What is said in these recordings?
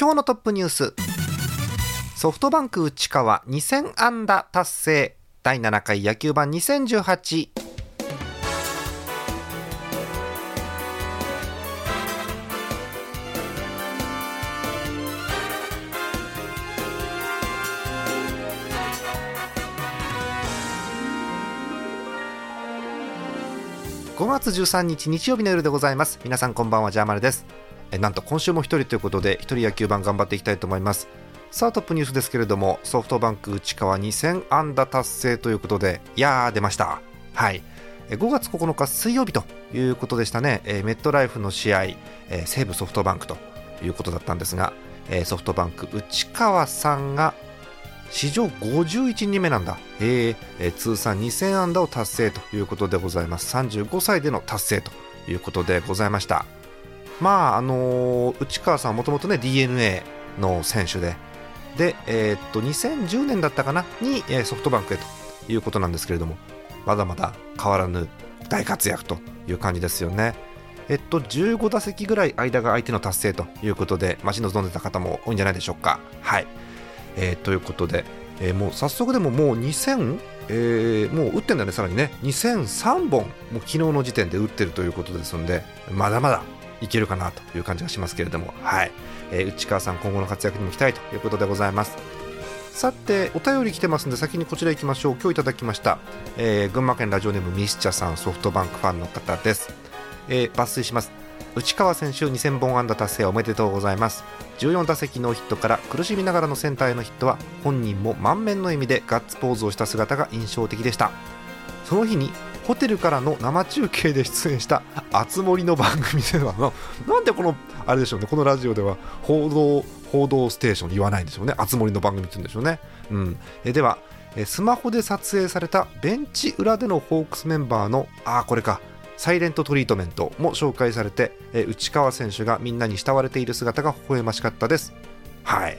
今日のトップニュース。ソフトバンク内川2000安打達成。第7回野球盤2018 5月13日日曜日の夜でございます。皆さんこんばんはジャーマルです。なんと今週も一人ということで一人野球盤頑張っていきたいと思います。さあトップニュースですけれどもソフトバンク内川2000安打達成ということでいやー出ました。はい。5月9日水曜日ということでしたね、えメットライフの試合、え西武ソフトバンクということだったんですが、えソフトバンク内川さんが史上51人目なんだ、えー、通算2000安打を達成ということでございます。35歳での達成ということでございました。まああのー、内川さんはもともとね d n a の選手で。で、えー、っと2010年だったかな？にソフトバンクへということなんですけれども。まだまだ変わらぬ大活躍という感じですよね。えっと15打席ぐらい間が相手の達成ということで待ち望んでた方も多いんじゃないでしょうか。はい。えー、ということで、えー、もう早速でももう2000、えー、もう打ってんだね、さらにね、2003本、もう昨日の時点で打ってるということですので、まだまだいけるかなという感じがしますけれども、はい、えー、内川さん、今後の活躍にも期待ということでございます。さて、お便り来てますんで、先にこちら行きましょう。今日いただきました、えー、群馬県ラジオネームミスチャさん、ソフトバンクファンの方です。えー、抜粋します。内川選手2000本安打達成おめでとうございます14打席のヒットから苦しみながらのセンターへのヒットは本人も満面の笑みでガッツポーズをした姿が印象的でしたその日にホテルからの生中継で出演したあつ森の番組ではなんでこのあれでしょうねこのラジオでは報道報道ステーション言わないんでしょうね。あつ森の番組って言うんでしょうね、うん、えではスマホで撮影されたベンチ裏でのホークスメンバーのあこれか。サイレントトリートメントも紹介されて、え内川選手がみんなに慕われている姿が微笑ましかったです。はい。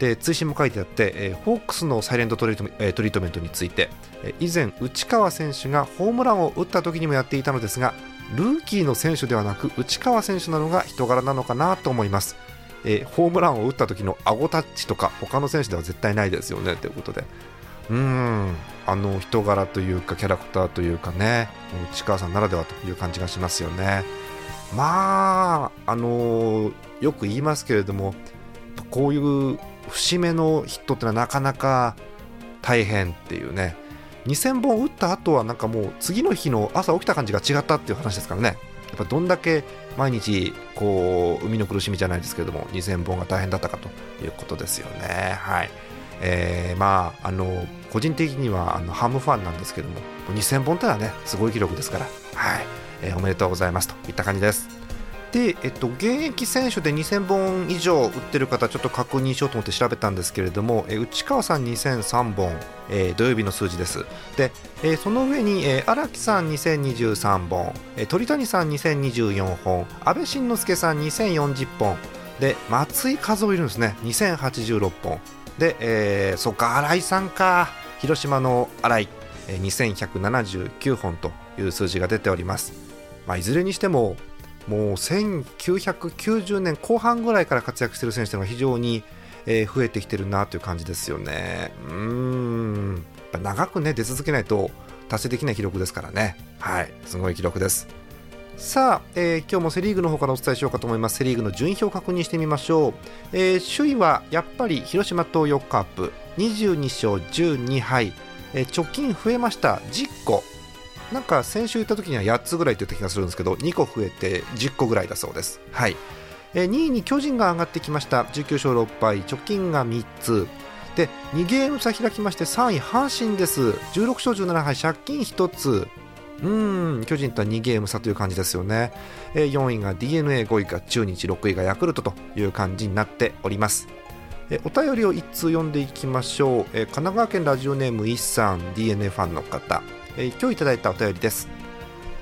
で追伸も書いてあって、えー、ホークスのサイレントトリート,、えー、トリートメントについて、えー、以前内川選手がホームランを打った時にもやっていたのですがルーキーの選手ではなく内川選手なのが人柄なのかなと思います、えー、ホームランを打った時の顎タッチとか他の選手では絶対ないですよねということで。うんあの人柄というかキャラクターというかね内川さんならではという感じがしますよね。まああのよく言いますけれどもこういう節目のヒットってのはなかなか大変っていうね。2000本打った後はなんかもう次の日の朝起きた感じが違ったっていう話ですからね。やっぱどんだけ毎日こう海の苦しみじゃないですけども2000本が大変だったかということですよね。はい。えー、まああの個人的にはあのハムファンなんですけども2000本というのはねすごい記録ですから、はい。えー、おめでとうございますといった感じです。で、えっと、現役選手で2000本以上打ってる方ちょっと確認しようと思って調べたんですけれども、え内川さん2003本、えー、土曜日の数字です。で、えー、その上に荒、えー、木さん2023本、え、鳥谷さん2024本安倍晋之助さん2040本で松井和夫いるんですね2086本。で、え、そっか新井さんか。広島の新井、えー、2179本という数字が出ております、まあ、いずれにしてももう1990年後半ぐらいから活躍している選手が非常に、えー、増えてきてるなという感じですよね。うん。長くね出続けないと達成できない記録ですからね。はい。すごい記録です。さあ、えー、今日もセ・リーグの方からお伝えしようかと思います。セ・リーグの順位表を確認してみましょう、えー、首位はやっぱり広島東洋カープ。22勝12敗、えー、直近増えました。10個なんか先週言った時には8つぐらいって言った気がするんですけど2個増えて10個ぐらいだそうです。はい、えー、2位に巨人が上がってきました。19勝6敗。直近が3つ。で2ゲーム差開きまして3位阪神です。16勝17敗。借金1つ。うん。巨人とは2ゲーム差という感じですよね、えー、4位が d n a 5位が中日6位がヤクルトという感じになっております、お便りを1通読んでいきましょう、え神奈川県ラジオネーム一さん DNA ファンの方、え今日いただいたお便りです、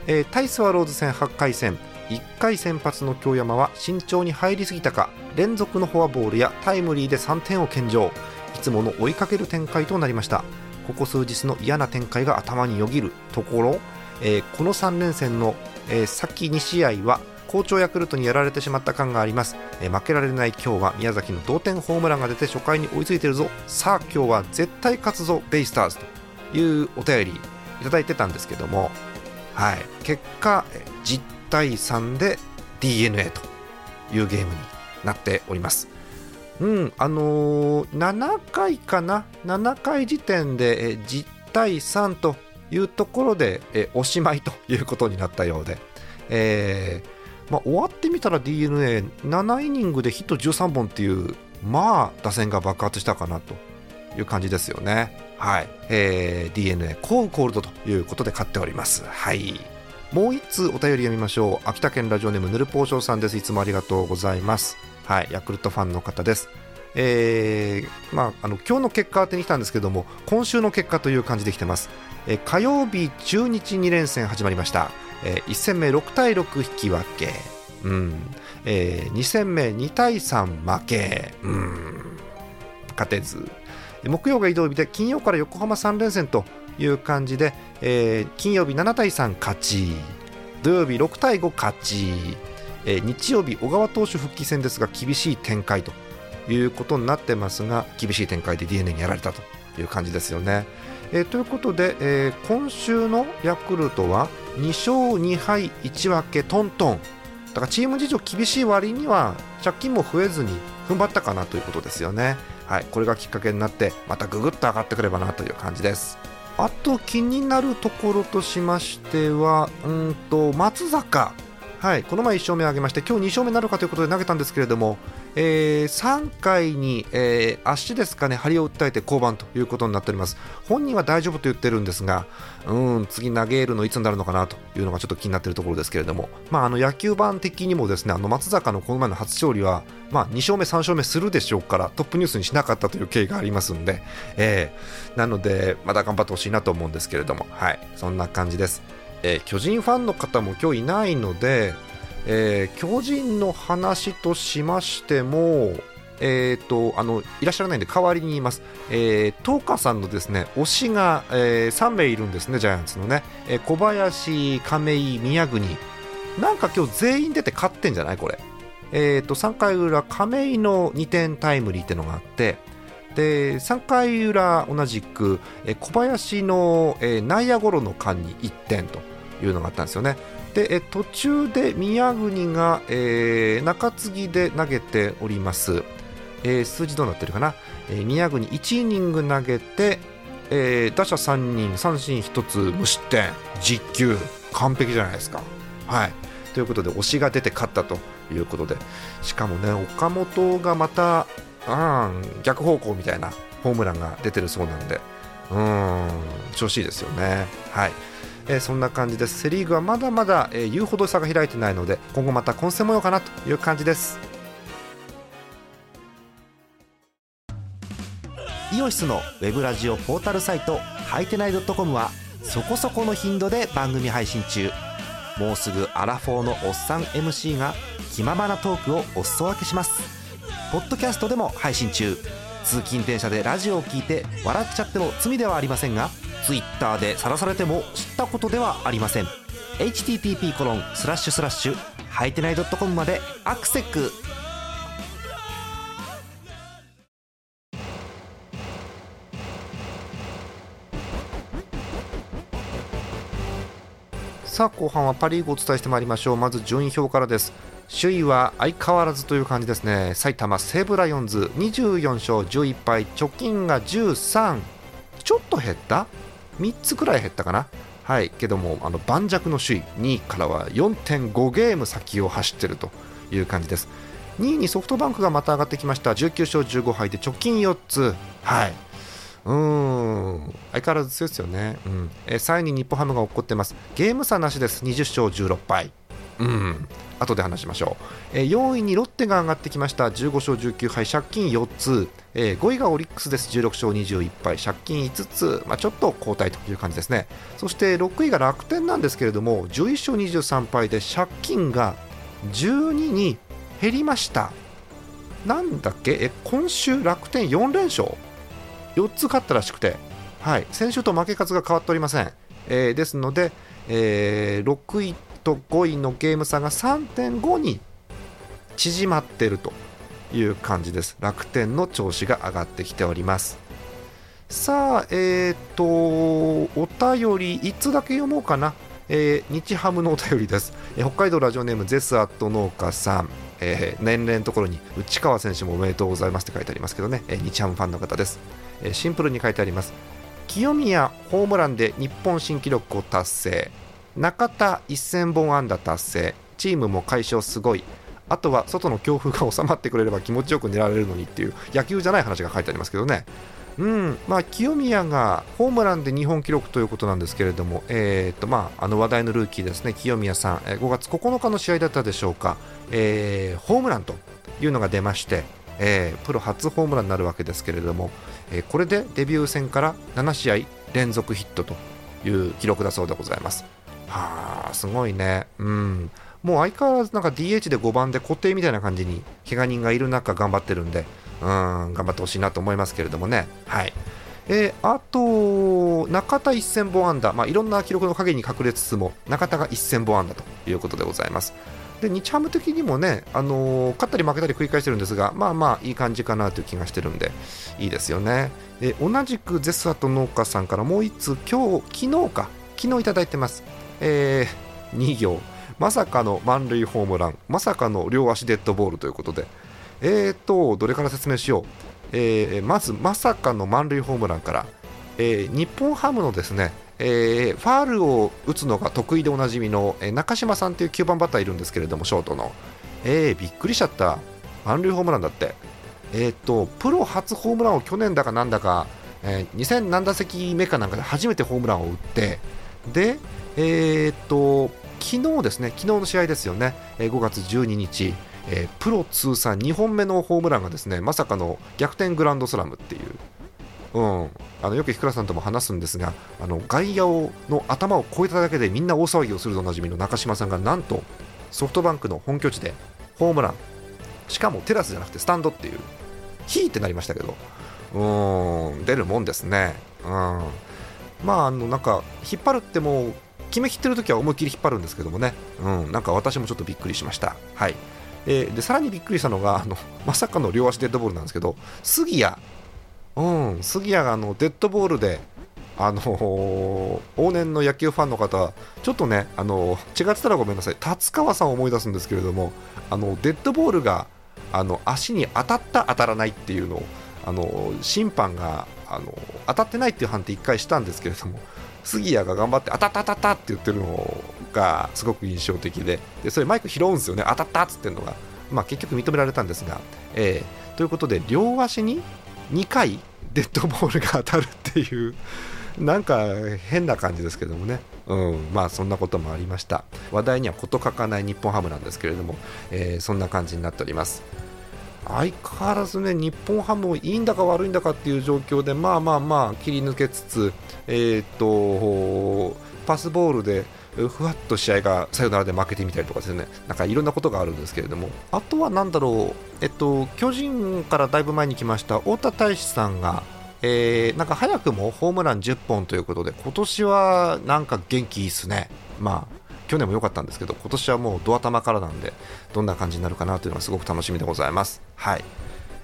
え対スワローズ戦8回戦。1回先発の京山は慎重に入りすぎたか。連続のフォアボールやタイムリーで3点を献上。いつもの追いかける展開となりました。ここ数日の嫌な展開が頭によぎる。ところ、えー、この3連戦の、えー、先2試合は好調ヤクルトにやられてしまった感があります、えー、負けられない今日は宮崎の同点ホームランが出て初回に追いついてるぞ。さあ今日は絶対勝つぞベイスターズ。というお便り。いただいてたんですけどもはい。結果10対3で d n a というゲームになっております。うんあのー、7回かな？7回時点で10対3というところでえおしまいということになったようで、えーまあ、終わってみたら d n a 7イニングでヒット13本っていうまあ打線が爆発したかなと。いう感じですよね。はい、えー、d n a コールコールドということで勝っております。はい。もう1通お便り読みましょう。秋田県ラジオネームぬるぽうしょうさんです。いつもありがとうございます。はい。ヤクルトファンの方です。えー、まあ、あの今日の結果当てに来たんですけども今週の結果という感じで来てます、えー、火曜日中日2連戦始まりました。えー、1戦目6対6引き分け、うん。えー、2戦目2対3負け、うん、勝てず。木曜が移動日で金曜から横浜3連戦という感じで、えー、金曜日7対3勝ち土曜日6対5勝ち、えー、日曜日小川投手復帰戦ですが厳しい展開ということになってますが厳しい展開で d n a にやられたという感じですよね。えー、ということで、えー、今週のヤクルトは2勝2敗1分けトントンだからチーム事情厳しい割には借金も増えずに踏ん張ったかなということですよね。はい、これがきっかけになってまたググっと上がってくればなという感じです。あと気になるところとしましてはうんと松坂はい、この前1勝目を挙げまして今日2勝目になるかということで投げたんですけれども、えー、3回に、えー、足ですかね張りを訴えて降板ということになっております。本人は大丈夫と言ってるんですがうん次投げるのいつになるのかなというのがちょっと気になっているところですけれども、まあ、あの野球盤的にもですねあの松坂のこの前の初勝利は、まあ、2勝目3勝目するでしょうからトップニュースにしなかったという経緯がありますんで、えー、なのでまた頑張ってほしいなと思うんですけれども。はい。そんな感じです。えー、巨人ファンの方も今日いないので、えー、巨人の話としましても、えーと、あのいらっしゃらないんで代わりに言います、えー、東花さんのですね推しが、えー、3名いるんですね、ジャイアンツのね、えー、小林、亀井、宮國、なんか今日全員出て勝ってんじゃない？これ、えーと、3回裏、亀井の2点タイムリーってのがあって、で3回裏、同じく、えー、小林の、えー、内野ゴロの間に1点というのがあったんですよね。でえ途中で宮國が、えー、中継ぎで投げております、えー、数字どうなってるかな、えー、宮國1イニング投げて、えー、打者3人三振1つ無失点実球完璧じゃないですか。はい。ということで推しが出て勝ったということで。しかもね岡本がまたあ逆方向みたいなホームランが出てるそうなんで。うん調子いいですよね。はい。えー、そんな感じです。セ・リーグはまだまだ、えー、言うほど差が開いてないので今後また混戦模様かなという感じです。イオシスのウェブラジオポータルサイトはいてない .com はそこそこの頻度で番組配信中。もうすぐアラフォーのおっさん MC が気ままなトークをお裾分けします。ポッドキャストでも配信中。通勤電車でラジオを聞いて笑っちゃっても罪ではありませんが Twitter で晒されても知ったことではありません。http コロンスラッシュスラッシュはいてない .com までアクセックさあ後半はパ・リーグをお伝えしてまいりましょう。まず順位表からです。首位は相変わらずという感じですね。埼玉西武ライオンズ24勝11敗貯金が13ちょっと減った？3つくらい減ったかな？はい。けどもあの盤石の首位2位からは4.5ゲーム先を走っているという感じです。2位にソフトバンクがまた上がってきました。19勝15敗で貯金4つ。はい。うん。相変わらず強いですよね、うん。え3位に日本ハムが起こってます。ゲーム差なしです。20勝16敗。うん。後で話しましょう、えー、4位にロッテが上がってきました。15勝19敗借金4つ、えー、5位がオリックスです。16勝21敗借金5つ、まあ、ちょっと後退という感じですね。そして6位が楽天なんですけれども11勝23敗で借金が12に減りました。なんだっけ？え今週楽天4連勝。4つ勝ったらしくて、はい、先週と負け数が変わっておりません、えー、ですので、えー、6位と5位のゲーム差が3.5に縮まっているという感じです。楽天の調子が上がってきております。さあえっ、ー、とお便り1つだけ読もうかな。えー、日ハムのお便りです、えー、北海道ラジオネームゼスアット農家さん、えー、年齢のところに内川選手もおめでとうございますって書いてありますけどね、えー、日ハムファンの方です、えー、シンプルに書いてあります。清宮ホームランで日本新記録を達成。中田1000本安打達成チームも解消すごい。あとは外の強風が収まってくれれば気持ちよく寝られるのにっていう野球じゃない話が書いてありますけどね。うんまあ、清宮がホームランで日本記録ということなんですけれども、えーとまあ、あの話題のルーキーですね。清宮さん、5月9日の試合だったでしょうか、えー、ホームランというのが出まして、えー、プロ初ホームランになるわけですけれども、えー、これでデビュー戦から7試合連続ヒットという記録だそうでございます。はあ、すごいね。うん。もう相変わらずなんか DH で5番で固定みたいな感じに怪我人がいる中頑張ってるんで、うん、頑張ってほしいなと思いますけれどもね。はい。えー、あと、中田1000本安打、まあ、いろんな記録の陰に隠れつつも、中田が1000本安打ということでございます。で日ハム的にもね、あのー、勝ったり負けたり繰り返してるんですが、まあまあいい感じかなという気がしてるんで、いいですよね。で同じくゼスアと農家さんからもう1通、今日、昨日か、昨日いただいてます。えー、2行、まさかの満塁ホームラン、まさかの両足デッドボールということで、えーと、どれから説明しよう。えー、まず、まさかの満塁ホームランから、えー、日本ハムのですね、えー、ファールを打つのが得意でおなじみの、え、中島さんという9番バッターいるんですけれども、ショートの。え、びっくりしちゃった。満塁ホームランだって。え、ー、と、プロ初ホームランを去年だかなんだか、えー、2000何打席目かなんかで初めてホームランを打って、で、えっ、と、昨日ですね、昨日の試合ですよね、え、5月12日、えー、プロ通算2本目のホームランがですねまさかの逆転グランドスラムっていう、うん、あのよく日倉さんとも話すんですがあの外野をの頭を越えただけでみんな大騒ぎをするとおなじみの中島さんがなんとソフトバンクの本拠地でホームラン。しかもテラスじゃなくてスタンドっていうヒーってなりましたけど。うん。出るもんですね、うん、まああのなんか引っ張るっても決めきってる時は思いっきり引っ張るんですけどもね、うん、なんか私もちょっとびっくりしました。はい。えー、でさらにびっくりしたのがあの まさかの両足デッドボールなんですけど杉谷、うん、杉谷があのデッドボールであのー、往年の野球ファンの方ちょっとね、あのー、違ってたらごめんなさい。達川さんを思い出すんですけれどもあのデッドボールがあの足に当たった当たらないっていうのをあの審判があの当たってないっていう判定1回したんですけれども杉谷が頑張って当たった当たったって言ってるのがすごく印象的ででそれマイク拾うんですよね。当たったっつってるのが、まあ、結局認められたんですが、えー、ということで両足に2回デッドボールが当たるっていうなんか変な感じですけどもね、うん、まあそんなこともありました。話題には事欠かない日本ハムなんですけれども、えー、そんな感じになっております。相変わらずね日本ハムもいいんだか悪いんだかっていう状況でまあまあまあ切り抜けつつえー、っとパスボールでふわっと試合がサヨナラで負けてみたりとかですねなんかいろんなことがあるんですけれどもあとは何だろう、えっと、巨人からだいぶ前に来ました太田大志さんが、えー、なんか早くもホームラン10本ということで今年はなんか元気いいっすね。まあ去年も良かったんですけど今年はもうド頭からなんでどんな感じになるかなというのがすごく楽しみでございます。はい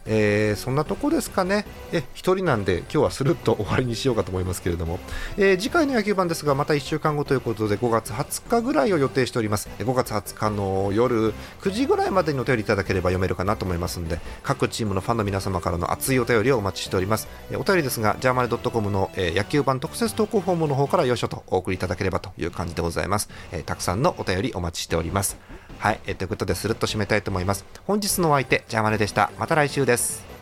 えー、そんなとこですかね、え1人なんで今日はスルッと終わりにしようかと思いますけれども、えー、次回の野球版ですがまた1週間後ということで5月20日ぐらいを予定しております。5月20日の夜9時ぐらいまでにお便りいただければ読めるかなと思いますので各チームのファンの皆様からの熱いお便りをお待ちしております、えー、お便りですがジャーマネドットコムの、え、野球版特設投稿フォームの方からよいしょとお送りいただければという感じでございます、え、たくさんのお便りお待ちしております。はい、えー、ということでスルッと締めたいと思います。本日のお相手ジャーマネでした。また来週です。